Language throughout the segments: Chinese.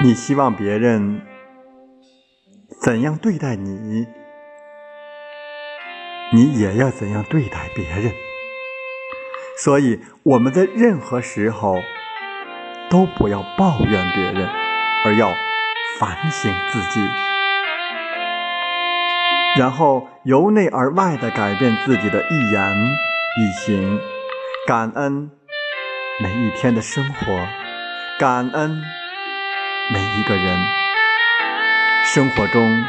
你希望别人怎样对待你，你也要怎样对待别人。所以我们在任何时候都不要抱怨别人，而要反省自己，然后由内而外的改变自己的一言一行，感恩每一天的生活，感恩一个人。生活中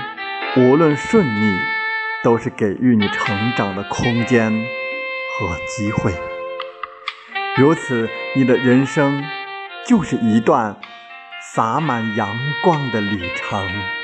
无论顺逆，都是给予你成长的空间和机会。如此，你的人生就是一段洒满阳光的旅程。